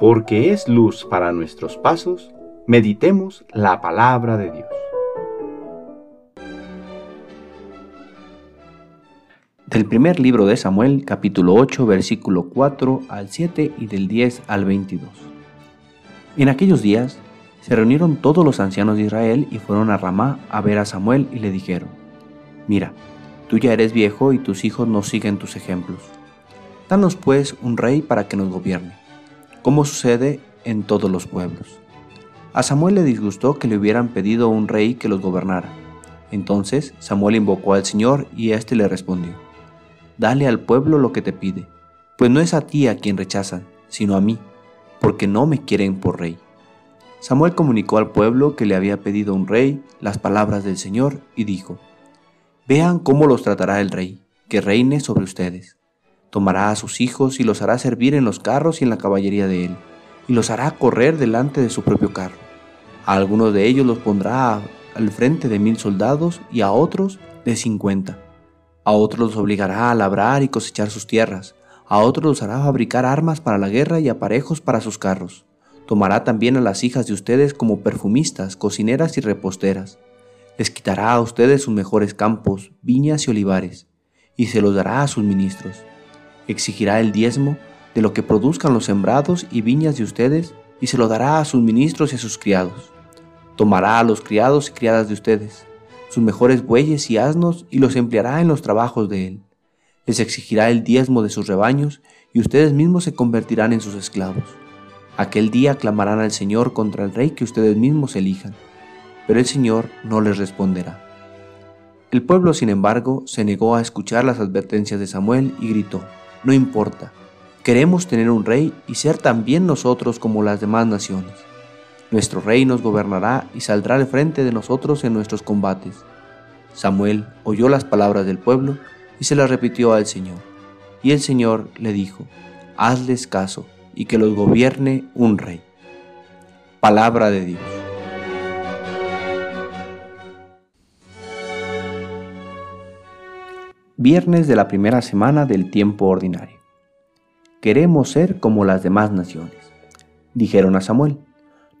porque es luz para nuestros pasos, meditemos la palabra de Dios. Del primer libro de Samuel, capítulo 8, versículo 4 al 7 y del 10 al 22. En aquellos días se reunieron todos los ancianos de Israel y fueron a Ramá a ver a Samuel y le dijeron, Mira, tú ya eres viejo y tus hijos no siguen tus ejemplos. Danos pues un rey para que nos gobierne como sucede en todos los pueblos. A Samuel le disgustó que le hubieran pedido un rey que los gobernara. Entonces Samuel invocó al Señor y éste le respondió, Dale al pueblo lo que te pide, pues no es a ti a quien rechazan, sino a mí, porque no me quieren por rey. Samuel comunicó al pueblo que le había pedido un rey las palabras del Señor y dijo, Vean cómo los tratará el rey, que reine sobre ustedes. Tomará a sus hijos y los hará servir en los carros y en la caballería de él, y los hará correr delante de su propio carro. A algunos de ellos los pondrá al frente de mil soldados y a otros de cincuenta. A otros los obligará a labrar y cosechar sus tierras. A otros los hará fabricar armas para la guerra y aparejos para sus carros. Tomará también a las hijas de ustedes como perfumistas, cocineras y reposteras. Les quitará a ustedes sus mejores campos, viñas y olivares, y se los dará a sus ministros exigirá el diezmo de lo que produzcan los sembrados y viñas de ustedes y se lo dará a sus ministros y a sus criados. Tomará a los criados y criadas de ustedes, sus mejores bueyes y asnos y los empleará en los trabajos de él. Les exigirá el diezmo de sus rebaños y ustedes mismos se convertirán en sus esclavos. Aquel día clamarán al Señor contra el rey que ustedes mismos elijan, pero el Señor no les responderá. El pueblo, sin embargo, se negó a escuchar las advertencias de Samuel y gritó, no importa. Queremos tener un rey y ser también nosotros como las demás naciones. Nuestro rey nos gobernará y saldrá al frente de nosotros en nuestros combates. Samuel oyó las palabras del pueblo y se las repitió al Señor. Y el Señor le dijo, hazles caso y que los gobierne un rey. Palabra de Dios. Viernes de la primera semana del tiempo ordinario. Queremos ser como las demás naciones, dijeron a Samuel,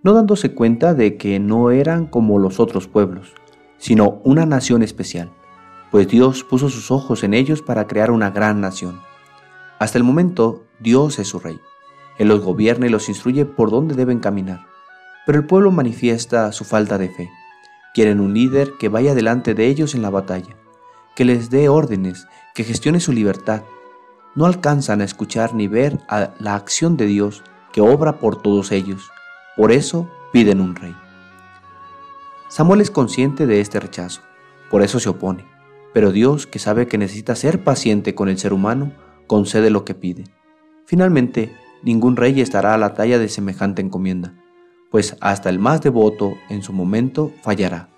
no dándose cuenta de que no eran como los otros pueblos, sino una nación especial, pues Dios puso sus ojos en ellos para crear una gran nación. Hasta el momento, Dios es su rey. Él los gobierna y los instruye por dónde deben caminar. Pero el pueblo manifiesta su falta de fe. Quieren un líder que vaya delante de ellos en la batalla que les dé órdenes, que gestione su libertad. No alcanzan a escuchar ni ver a la acción de Dios que obra por todos ellos. Por eso piden un rey. Samuel es consciente de este rechazo, por eso se opone. Pero Dios, que sabe que necesita ser paciente con el ser humano, concede lo que pide. Finalmente, ningún rey estará a la talla de semejante encomienda, pues hasta el más devoto en su momento fallará.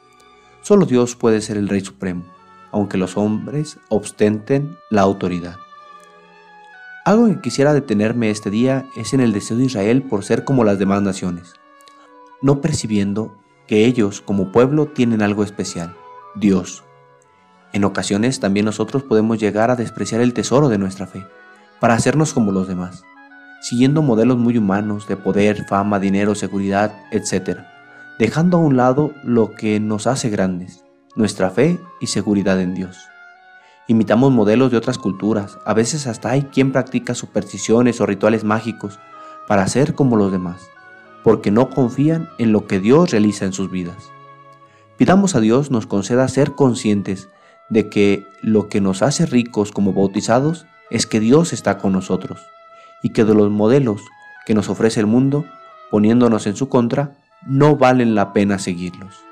Solo Dios puede ser el Rey Supremo aunque los hombres ostenten la autoridad. Algo que quisiera detenerme este día es en el deseo de Israel por ser como las demás naciones, no percibiendo que ellos como pueblo tienen algo especial, Dios. En ocasiones también nosotros podemos llegar a despreciar el tesoro de nuestra fe, para hacernos como los demás, siguiendo modelos muy humanos de poder, fama, dinero, seguridad, etc., dejando a un lado lo que nos hace grandes, nuestra fe y seguridad en Dios. Imitamos modelos de otras culturas, a veces hasta hay quien practica supersticiones o rituales mágicos para ser como los demás, porque no confían en lo que Dios realiza en sus vidas. Pidamos a Dios nos conceda ser conscientes de que lo que nos hace ricos como bautizados es que Dios está con nosotros y que de los modelos que nos ofrece el mundo, poniéndonos en su contra, no valen la pena seguirlos.